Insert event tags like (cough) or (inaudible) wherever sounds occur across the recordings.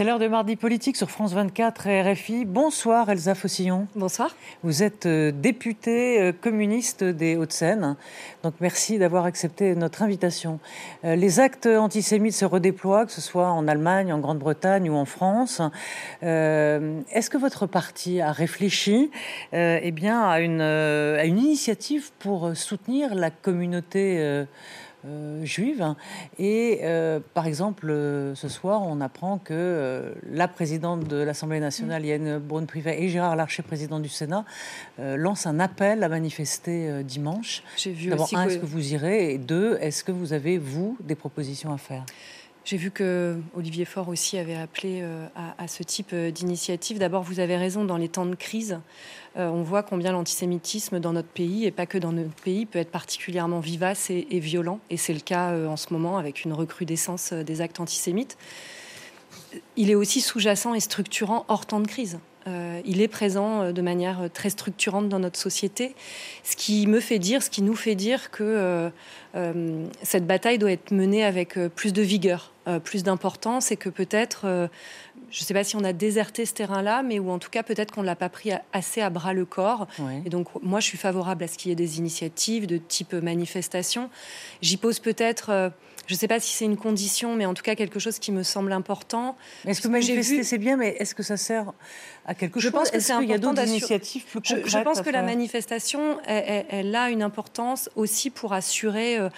C'est l'heure de mardi politique sur France 24 et RFI. Bonsoir Elsa Fossillon. Bonsoir. Vous êtes euh, députée euh, communiste des Hauts-de-Seine. Donc merci d'avoir accepté notre invitation. Euh, les actes antisémites se redéploient, que ce soit en Allemagne, en Grande-Bretagne ou en France. Est-ce que votre parti a réfléchi eh bien, à, une, à une initiative pour soutenir la communauté euh, juive. Et euh, par exemple, euh, ce soir, on apprend que la présidente de l'Assemblée nationale, Yann Braun-Privet, et Gérard Larcher, président du Sénat, lancent un appel à manifester dimanche. J'ai vu D'abord, un, est-ce que vous irez? Et deux, est-ce que vous avez, vous, des propositions à faire? J'ai vu que Olivier Faure aussi avait appelé euh, à, ce type euh, d'initiative. D'abord, vous avez raison, dans les temps de crise, euh, on voit combien l'antisémitisme dans notre pays, et pas que dans notre pays, peut être particulièrement vivace et, violent. Et c'est le cas en ce moment avec une recrudescence des actes antisémites. Il est aussi sous-jacent et structurant hors temps de crise. Il est présent de manière très structurante dans notre société, ce qui me fait dire, ce qui nous fait dire que euh, cette bataille doit être menée avec euh, plus de vigueur, euh, plus d'importance et que peut-être, je ne sais pas si on a déserté ce terrain-là, mais ou en tout cas peut-être qu'on ne l'a pas pris assez à bras le corps. Et donc moi je suis favorable à ce qu'il y ait des initiatives de type manifestation. J'y pose peut-être je ne sais pas si c'est une condition, mais en tout cas quelque chose qui me semble important. Est-ce que manifester, c'est bien, mais est-ce que ça sert à quelque chose Je pense que c'est important. Il y a d'autres initiatives plus concrètes Je, pense que la manifestation, elle, a une importance aussi pour assurer euh,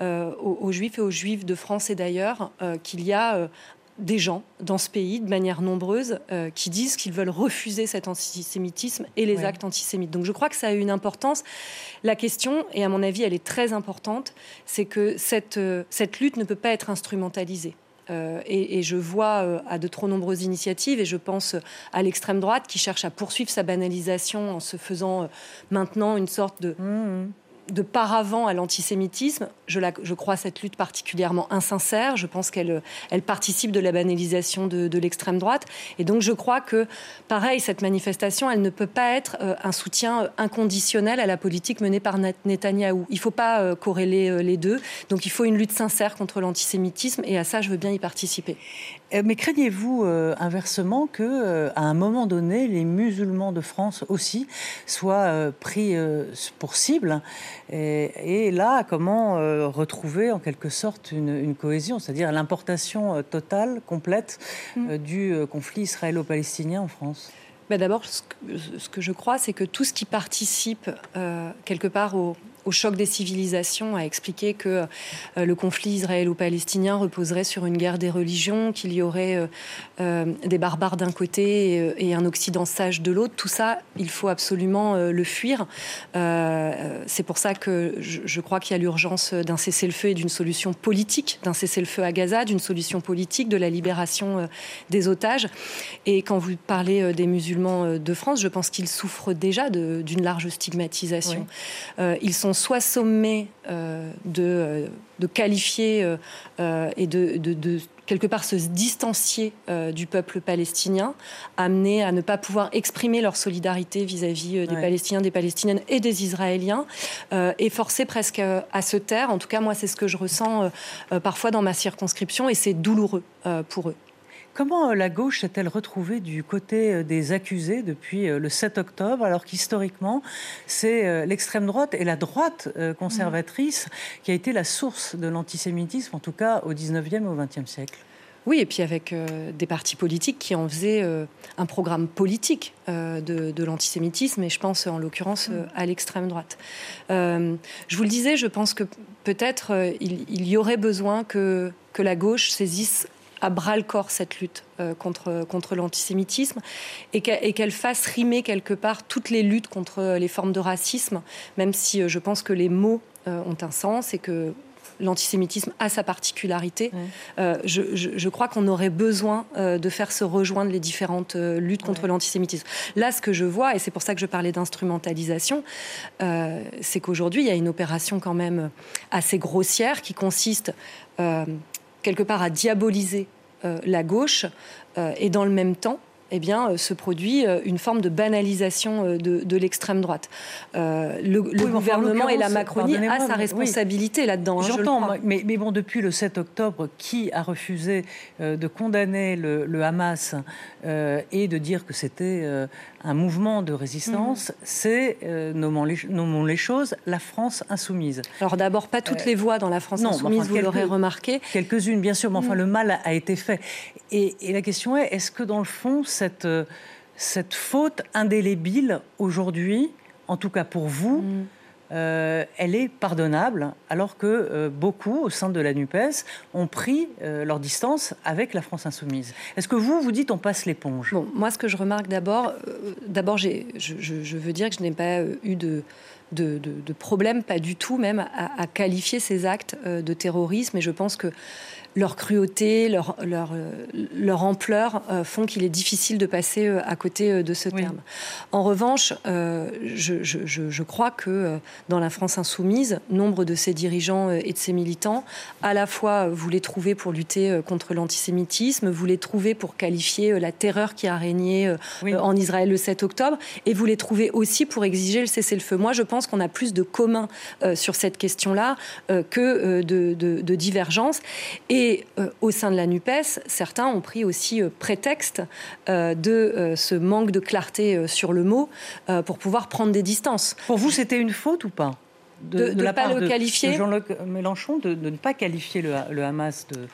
euh, aux, Juifs et aux Juifs de France et d'ailleurs euh, qu'il y a des gens dans ce pays, de manière nombreuse, qui disent qu'ils veulent refuser cet antisémitisme et les actes antisémites. Donc je crois que ça a une importance. La question, et à mon avis elle est très importante, c'est que cette, cette lutte ne peut pas être instrumentalisée. et, je vois à de trop nombreuses initiatives, et je pense à l'extrême droite qui cherche à poursuivre sa banalisation en se faisant maintenant une sorte de... Mmh de paravent à l'antisémitisme. Je, crois cette lutte particulièrement insincère. Je pense qu'elle elle participe de la banalisation de, l'extrême droite. Et donc je crois que, pareil, cette manifestation, elle ne peut pas être euh, un soutien euh, inconditionnel à la politique menée par Netanyahou. Il ne faut pas euh, corréler les deux. Donc il faut une lutte sincère contre l'antisémitisme. Et à ça, je veux bien y participer. Mais craignez-vous inversement que, à un moment donné, les musulmans de France aussi soient pris pour cible et, là, comment euh, retrouver en quelque sorte une, cohésion, c'est-à-dire l'importation euh, totale, complète mm. euh, du conflit israélo-palestinien en France? Bah, D'abord, ce, que je crois, c'est que tout ce qui participe quelque part au, au choc des civilisations, a expliqué que euh, le conflit israélo-palestinien reposerait sur une guerre des religions, qu'il y aurait euh, euh, des barbares d'un côté et, un Occident sage de l'autre. Tout ça, il faut absolument le fuir. C'est pour ça que je, crois qu'il y a l'urgence d'un cessez-le-feu et d'une solution politique, d'un cessez-le-feu à Gaza, d'une solution politique, de la libération des otages. Et quand vous parlez des musulmans de France, je pense qu'ils souffrent déjà d'une large stigmatisation. ils sont soit sommés euh, de, euh, de, qualifier euh, et de, de, quelque part se distancier du peuple palestinien, amenés à ne pas pouvoir exprimer leur solidarité vis-à-vis des Palestiniens, des Palestiniennes et des Israéliens, et forcés presque à se taire. En tout cas, moi, c'est ce que je ressens parfois dans ma circonscription, et c'est douloureux pour eux. Comment euh, la gauche s'est-elle retrouvée du côté euh, des accusés depuis euh, le 7 octobre, alors qu'historiquement, c'est l'extrême droite et la droite conservatrice qui a été la source de l'antisémitisme, en tout cas au 19e et au 20e siècle? Oui, et puis avec des partis politiques qui en faisaient un programme politique de, l'antisémitisme, et je pense en l'occurrence mm. à l'extrême droite. je vous le disais, je pense que peut-être il, y aurait besoin que, que la gauche saisisse à bras le corps cette lutte euh, contre, contre l'antisémitisme et qu'elle fasse rimer quelque part toutes les luttes contre les formes de racisme, même si euh, je pense que les mots euh, ont un sens et que l'antisémitisme a sa particularité. je, crois qu'on aurait besoin de faire se rejoindre les différentes luttes contre l'antisémitisme. Là, ce que je vois, et c'est pour ça que je parlais d'instrumentalisation, c'est qu'aujourd'hui, il y a une opération quand même assez grossière qui consiste quelque part à diaboliser la gauche et dans le même temps eh bien, euh, se produit euh, une forme de banalisation euh, de, l'extrême droite. le, gouvernement et la Macronie a sa responsabilité là-dedans. Hein, J'entends, mais, mais, bon, depuis le 7 octobre, qui a refusé de condamner le, Hamas et de dire que c'était un mouvement de résistance mhm. C'est, nommons, les, nommons, les, choses, la France insoumise. Alors d'abord, pas toutes les voix dans la France insoumise, vous l'aurez remarqué. Quelques-unes, bien sûr, mais enfin, mhm. le mal a été fait. Et, et la question est, est-ce que dans le fond, cette, cette faute indélébile aujourd'hui, en tout cas pour vous, mm. euh, elle est pardonnable, alors que euh, beaucoup, au sein de la NUPES, ont pris euh, leur distance avec la France insoumise. Est-ce que vous, vous dites on passe l'éponge? Bon, Moi, ce que je remarque d'abord, d'abord, je, je, veux dire que je n'ai pas eu de, de, de, problème, pas du tout même, à, à qualifier ces actes de terrorisme. Et je pense que leur cruauté, leur, leur, euh, leur ampleur euh, font qu'il est difficile de passer euh, à côté de ce terme. En revanche, je, je, je, crois que dans la France insoumise, nombre de ses dirigeants et de ses militants, à la fois vous les trouvez pour lutter contre l'antisémitisme, vous les trouvez pour qualifier la terreur qui a régné en Israël le 7 octobre, et vous les trouvez aussi pour exiger le cessez-le-feu. Moi, je pense qu'on a plus de commun sur cette question-là que de, de. Et et euh, au sein de la NUPES, certains ont pris aussi euh, prétexte euh, de ce manque de clarté sur le mot pour pouvoir prendre des distances. Pour vous, c'était une faute ou pas? De, ne pas le qualifier. Jean-Luc Mélenchon, de, ne pas qualifier le, Hamas de,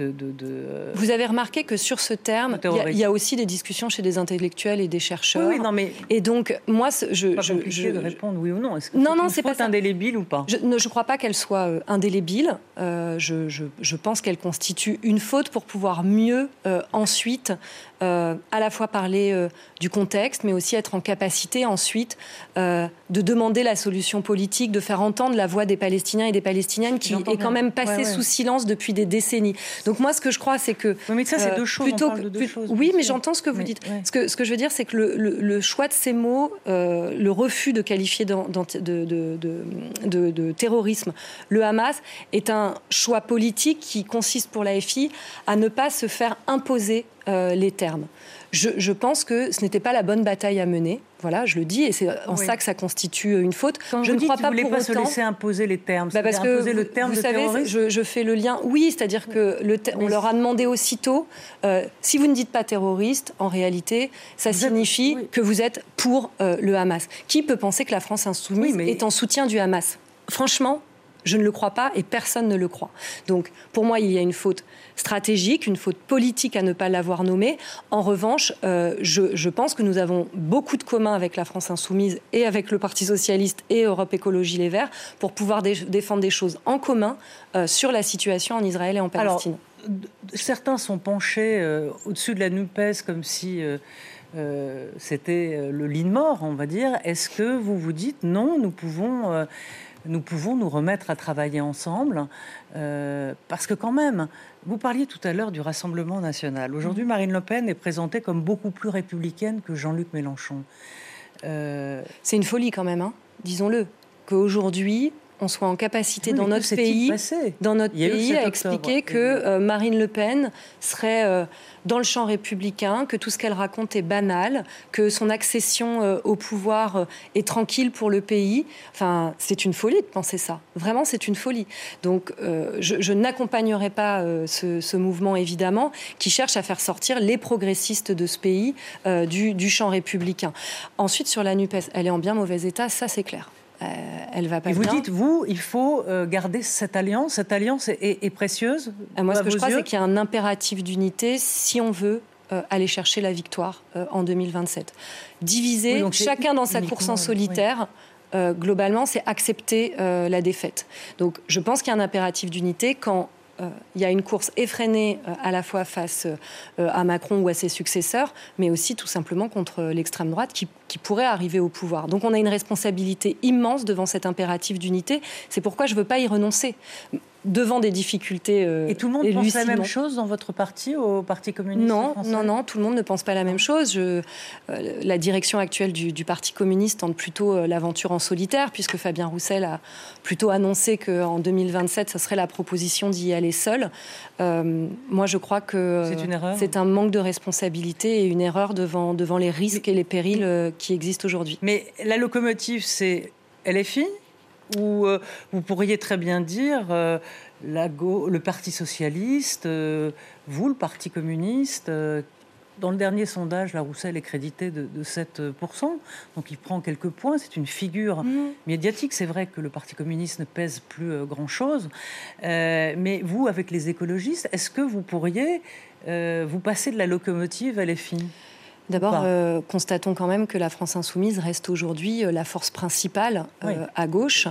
euh, Vous avez remarqué que sur ce terme, il y, a aussi des discussions chez des intellectuels et des chercheurs. Oui, non, mais et donc moi, je, pas je, je de répondre oui ou non. Est-ce que non, non, c'est pas indélébile ou pas? Je ne crois pas qu'elle soit euh, indélébile. Euh, je, pense qu'elle constitue une faute pour pouvoir mieux ensuite à la fois parler du contexte, mais aussi être en capacité ensuite de demander la solution politique, de faire entendre la voix des Palestiniens et des Palestiniennes qui est quand même passée sous silence depuis des décennies. Donc moi, ce que je crois, c'est que... mais ça, c'est deux choses. Plutôt oui, mais j'entends ce que vous dites. Ce, que, ce que je veux dire, c'est que le, choix de ces mots, euh, le refus de qualifier de, de, terrorisme le Hamas, est un choix politique qui consiste pour la FI à ne pas se faire imposer euh, les termes. Je, pense que ce n'était pas la bonne bataille à mener. Voilà, je le dis, et c'est en ça que ça constitue une faute. Quand je ne crois pas pour pas se laisser imposer les termes. Bah parce que le terme vous savez, je, fais le lien. Oui, c'est-à-dire que le on leur a demandé aussitôt euh, si vous ne dites pas terroriste, en réalité, ça signifie que vous êtes pour euh, le Hamas. Qui peut penser que la France insoumise est en soutien du Hamas? Franchement, je ne le crois pas et personne ne le croit. Donc, pour moi, il y a une faute stratégique, une faute politique à ne pas l'avoir nommé. En revanche, euh, je, pense que nous avons beaucoup de communs avec la France insoumise et avec le Parti socialiste et Europe Écologie Les Verts pour pouvoir défendre des choses en commun euh, sur la situation en Israël et en Palestine. certains sont penchés euh, au-dessus de la NUPES comme si... c'était le lit de mort, on va dire. Est-ce que vous vous dites non, nous pouvons nous pouvons nous remettre à travailler ensemble, euh, parce que quand même, vous parliez tout à l'heure du Rassemblement national. Aujourd'hui, mm. Marine Le Pen est présentée comme beaucoup plus républicaine que Jean-Luc Mélenchon. Euh, C'est une folie quand même, hein disons-le, qu'aujourd'hui, on soit en capacité dans notre pays, dans notre pays, à expliquer que euh, Marine Le Pen serait dans le champ républicain, que tout ce qu'elle raconte est banal, que son accession euh, au pouvoir euh, est tranquille pour le pays. Enfin, c'est une folie de penser ça. Vraiment, c'est une folie. Donc, euh, je, n'accompagnerai pas ce, mouvement, évidemment, qui cherche à faire sortir les progressistes de ce pays du, du champ républicain. Ensuite, sur la NUPES, elle est en bien mauvais état, ça c'est clair. Euh, elle va pas Et vous dites, vous, il faut euh, garder cette alliance. Cette alliance est, précieuse. Euh, moi, ce que je crois, c'est qu'il y a un impératif d'unité si on veut aller chercher la victoire en 2027. Diviser, chacun dans sa course en solitaire. globalement, c'est accepter la défaite. Donc, je pense qu'il y a un impératif d'unité quand il y a une course effrénée euh, à la fois face euh, à Macron ou à ses successeurs, mais aussi tout simplement contre l'extrême droite qui, pourrait arriver au pouvoir. Donc on a une responsabilité immense devant cet impératif d'unité. C'est pourquoi je ne veux pas y renoncer. Devant des difficultés. et tout le monde pense la même chose dans votre parti, au Parti communiste Non, non, non, tout le monde ne pense pas la même chose. Je, la direction actuelle du, Parti communiste tente plutôt l'aventure en solitaire, puisque Fabien Roussel a plutôt annoncé qu'en 2027, ce serait la proposition d'y aller seul. moi, je crois que c'est un manque de responsabilité et une erreur devant, devant les risques et les périls qui existent aujourd'hui. Mais la locomotive, c'est LFI ou euh, vous pourriez très bien dire euh, le Parti socialiste, euh, vous, le Parti communiste. dans le dernier sondage, la Roussel est crédité de, 7%, donc il prend quelques points. C'est une figure mmh. médiatique. C'est vrai que le Parti communiste ne pèse plus grand-chose. mais vous, avec les écologistes, est-ce que vous pourriez vous passer de la locomotive à l'EFI D'abord, euh, constatons quand même que la France insoumise reste aujourd'hui euh, la force principale euh, à gauche,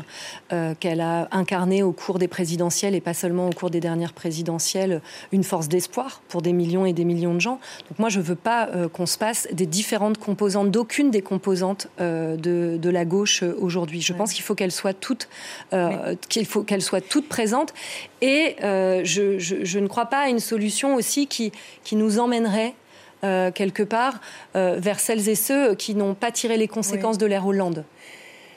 qu'elle a incarné au cours des présidentielles et pas seulement au cours des dernières présidentielles, une force d'espoir pour des millions et des millions de gens. Donc moi, je ne veux pas qu'on se passe des différentes composantes, d'aucune des composantes de, de, la gauche aujourd'hui. Je pense qu'il faut qu'elle soit toute, qu'il faut qu'elle soit toute présente. Et je, je, je, ne crois pas à une solution aussi qui, qui nous emmènerait euh, quelque part, euh, vers celles et ceux qui n'ont pas tiré les conséquences de l'ère Hollande.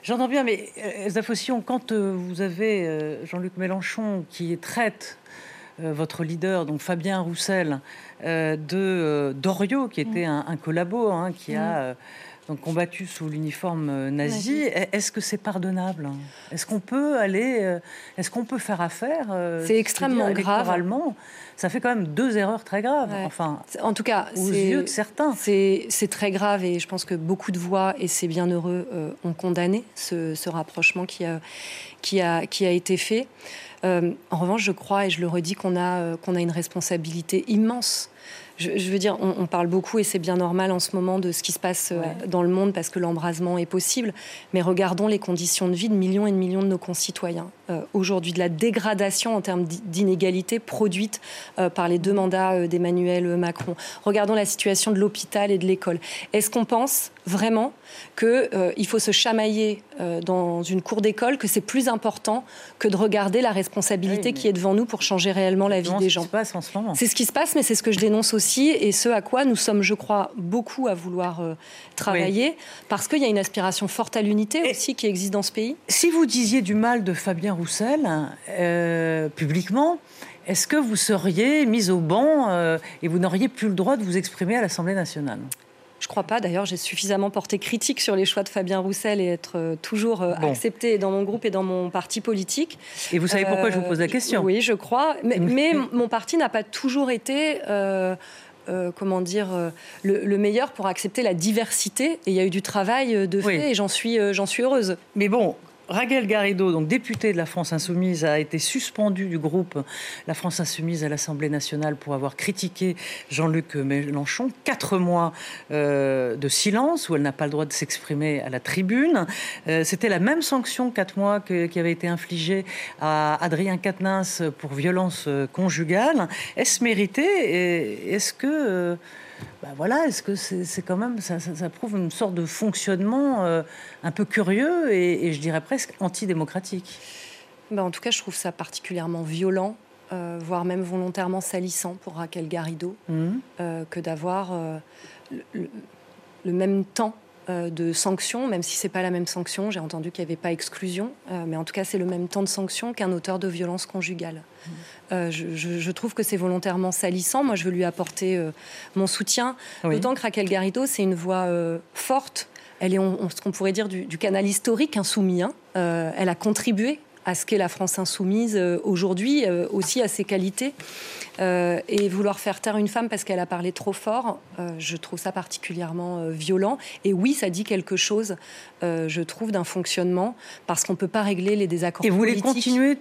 J'entends bien, mais euh, Elsa quand vous avez Jean-Luc Mélenchon qui traite votre leader, donc Fabien Roussel, de Doriot, qui était mm. un, collabo, hein, qui a mm donc combattu sous l'uniforme euh, nazi. Est-ce que c'est pardonnable? Est-ce qu'on peut aller, euh, est-ce qu'on peut faire affaire euh, C'est extrêmement grave. Ça fait quand même deux erreurs très graves. Enfin, en tout cas, aux yeux de certains, c'est très grave et je pense que beaucoup de voix et c'est bien heureux ont condamné ce, rapprochement qui a, qui a, qui a été fait. en revanche, je crois et je le redis qu'on a, qu'on a une responsabilité immense je, veux dire, on, parle beaucoup et c'est bien normal en ce moment de ce qui se passe euh, dans le monde parce que l'embrasement est possible. Mais regardons les conditions de vie de millions et de millions de nos concitoyens. Euh, aujourd'hui, de la dégradation en termes d'inégalité produite euh, par les deux mandats d'Emmanuel Macron. Regardons la situation de l'hôpital et de l'école. Est-ce qu'on pense vraiment qu'il faut se chamailler dans une cour d'école, que c'est plus important que de regarder la responsabilité qui est devant nous pour changer réellement la vie des gens C'est ce qui se passe, mais c'est ce que je dénonce aussi et ce à quoi nous sommes, je crois, beaucoup à vouloir euh, travailler, parce qu'il y a une aspiration forte à l'unité aussi qui existe dans ce pays. Si vous disiez du mal de Fabien Roussel euh, publiquement, est-ce que vous seriez mis au banc euh, et vous n'auriez plus le droit de vous exprimer à l'Assemblée nationale? Je crois pas. D'ailleurs, j'ai suffisamment porté critique sur les choix de Fabien Roussel et être toujours accepté dans mon groupe et dans mon parti politique. Et vous savez pourquoi je vous pose la question? Oui, je crois. Mais, mais mon parti n'a pas toujours été euh, comment dire, euh, le, meilleur pour accepter la diversité. Et il y a eu du travail euh, de fait et j'en suis, j'en suis heureuse. Mais bon, Raquel Garrido, donc député de la France Insoumise, a été suspendu du groupe La France Insoumise à l'Assemblée nationale pour avoir critiqué Jean-Luc Mélenchon. Quatre mois euh, de silence où elle n'a pas le droit de s'exprimer à la tribune. Euh, c'était la même sanction, quatre mois, qui avait été infligée à Adrien Quatennens pour violence euh, conjugale. Est-ce mérité Est-ce que bah voilà, est-ce que c'est quand même, ça, prouve une sorte de fonctionnement euh, un peu curieux et, je dirais presque antidémocratique bah En tout cas, je trouve ça particulièrement violent, euh, voire même volontairement salissant pour Raquel Garrido, mmh. euh, que d'avoir le, même temps de sanction, même si c'est pas la même sanction. J'ai entendu qu'il n'y avait pas exclusion, mais en tout cas, c'est le même temps de sanction qu'un auteur de violence conjugale. Mmh. Euh, je, trouve que c'est volontairement salissant. Moi, je veux lui apporter euh, mon soutien. D'autant que Raquel Garrido, c'est une voix euh, forte. Elle est, ce qu'on pourrait dire, du, canal historique insoumis. Hein. elle a contribué à ce qu'est la France insoumise aujourd'hui, aussi à ses qualités. et vouloir faire taire une femme parce qu'elle a parlé trop fort, je trouve ça particulièrement violent. Et oui, ça dit quelque chose, je trouve, d'un fonctionnement, parce qu'on ne peut pas régler les désaccords et vous voulez continuer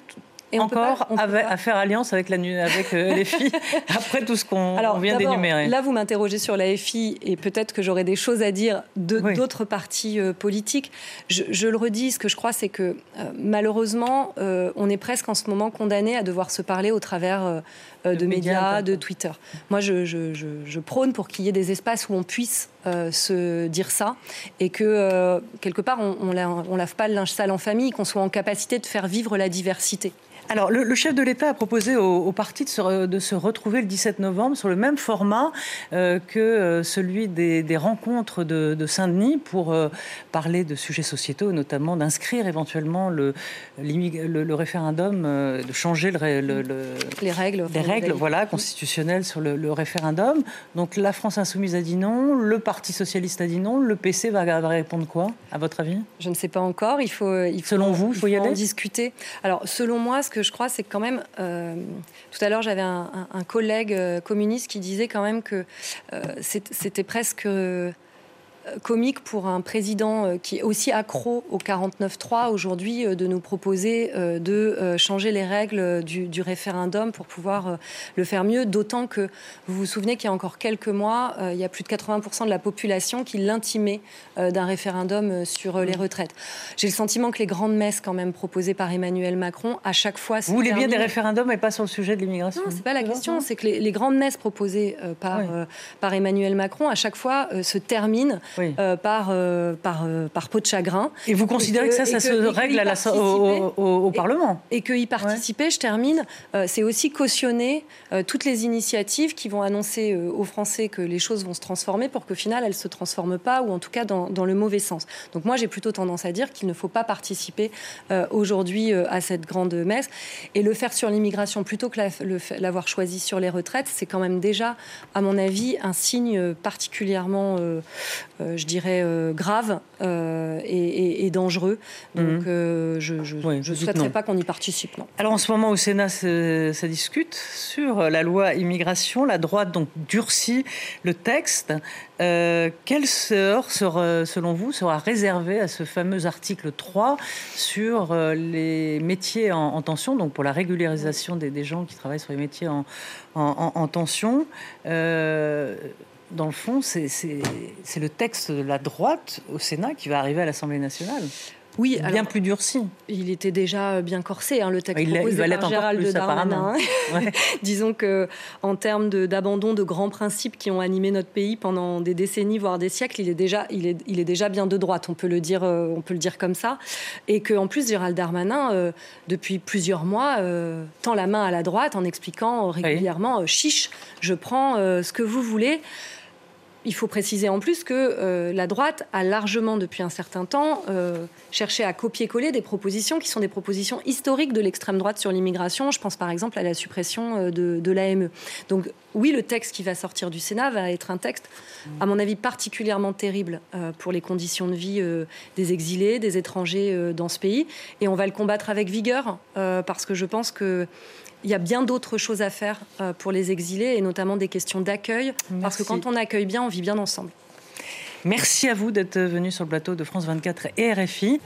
et encore à faire alliance avec, la, avec euh, les filles (laughs) après tout ce qu'on vient d'énumérer. Là, vous m'interrogez sur la FI et peut-être que j'aurai des choses à dire d'autres partis euh, politiques. Je, le redis, ce que je crois, c'est que euh, malheureusement, on est presque en ce moment condamné à devoir se parler au travers de médias, de Twitter. Moi, je, je prône pour qu'il y ait des espaces où on puisse se dire ça et que quelque part, on, on, lave pas le linge sale en famille, qu'on soit en capacité de faire vivre la diversité. Alors, le, chef de l'État a proposé au, parti de se, de se, retrouver le 17 novembre sur le même format euh, que euh, celui des, rencontres de, Saint-Denis pour euh, parler de sujets sociétaux, notamment d'inscrire éventuellement le, le, référendum, de changer le, les règles, les règles voilà, constitutionnelles sur le, référendum. Donc, la France Insoumise a dit non, le Parti Socialiste a dit non, le PC va, répondre quoi, à votre avis? Je ne sais pas encore. Il faut, il faut selon vous, il faut, y aller en discuter. Alors, selon moi, ce que je crois, c'est quand même, euh, tout à l'heure, j'avais un, collègue euh, communiste qui disait quand même que euh, c'était presque comique pour un président euh, qui est aussi accro au 49-3 aujourd'hui euh, de nous proposer euh, de changer les règles du, référendum pour pouvoir le faire mieux, d'autant que vous vous souvenez qu'il y a encore quelques mois, il y a plus de 80% de la population qui l'intimait d'un référendum sur les retraites. J'ai le sentiment que les grandes messes quand même proposées par Emmanuel Macron, à chaque fois... Vous voulez bien des référendums et pas sur le sujet de l'immigration Non, c'est pas la question, c'est que les, grandes messes proposées par, par Emmanuel Macron, à chaque fois, se terminent euh, par, euh, par, euh, par peau de chagrin. Et vous considérez que, ça, ça se règle à la, au, Parlement Et, que y participer, je termine, c'est aussi cautionner toutes les initiatives qui vont annoncer aux Français que les choses vont se transformer pour qu'au final, elles ne se transforment pas, ou en tout cas dans, dans le mauvais sens. Donc moi, j'ai plutôt tendance à dire qu'il ne faut pas participer aujourd'hui à cette grande messe. Et le faire sur l'immigration plutôt que l'avoir choisi sur les retraites, c'est quand même déjà, à mon avis, un signe particulièrement, je dirais, euh, grave euh, et, dangereux. Donc, mhm. euh, je ne souhaiterais pas qu'on y participe. Non. Alors, en ce moment, au Sénat, ça discute sur la loi immigration. La droite donc durcit le texte. quelle sort, sera, selon vous, sera réservée à ce fameux article 3 sur les métiers en, tension, donc pour la régularisation des, gens qui travaillent sur les métiers en, en tension? Dans le fond, c'est le texte de la droite au Sénat qui va arriver à l'Assemblée nationale. Oui, bien plus durci. Il était déjà bien corsé, hein, le texte il, proposé il par Gérald plus, Darmanin. (laughs) Disons que en termes d'abandon de, grands principes qui ont animé notre pays pendant des décennies, voire des siècles, il est déjà, il est, il est déjà bien de droite. On peut le dire, euh, on peut le dire comme ça. Et qu'en plus, Gérald Darmanin, euh, depuis plusieurs mois, euh, tend la main à la droite en expliquant régulièrement chiche, je prends ce que vous voulez il faut préciser en plus que euh, la droite a largement, depuis un certain temps, euh, cherché à copier-coller des propositions qui sont des propositions historiques de l'extrême droite sur l'immigration. Je pense par exemple à la suppression euh, de, de l'AME. Donc oui, le texte qui va sortir du Sénat va être un texte, à mon avis, particulièrement terrible pour les conditions de vie des exilés, des étrangers dans ce pays. Et on va le combattre avec vigueur, parce que je pense que il y a bien d'autres choses à faire euh, pour les exilés et notamment des questions d'accueil. Parce que quand on accueille bien, on vit bien ensemble. Merci à vous d'être venu sur le plateau de France 24 et RFI.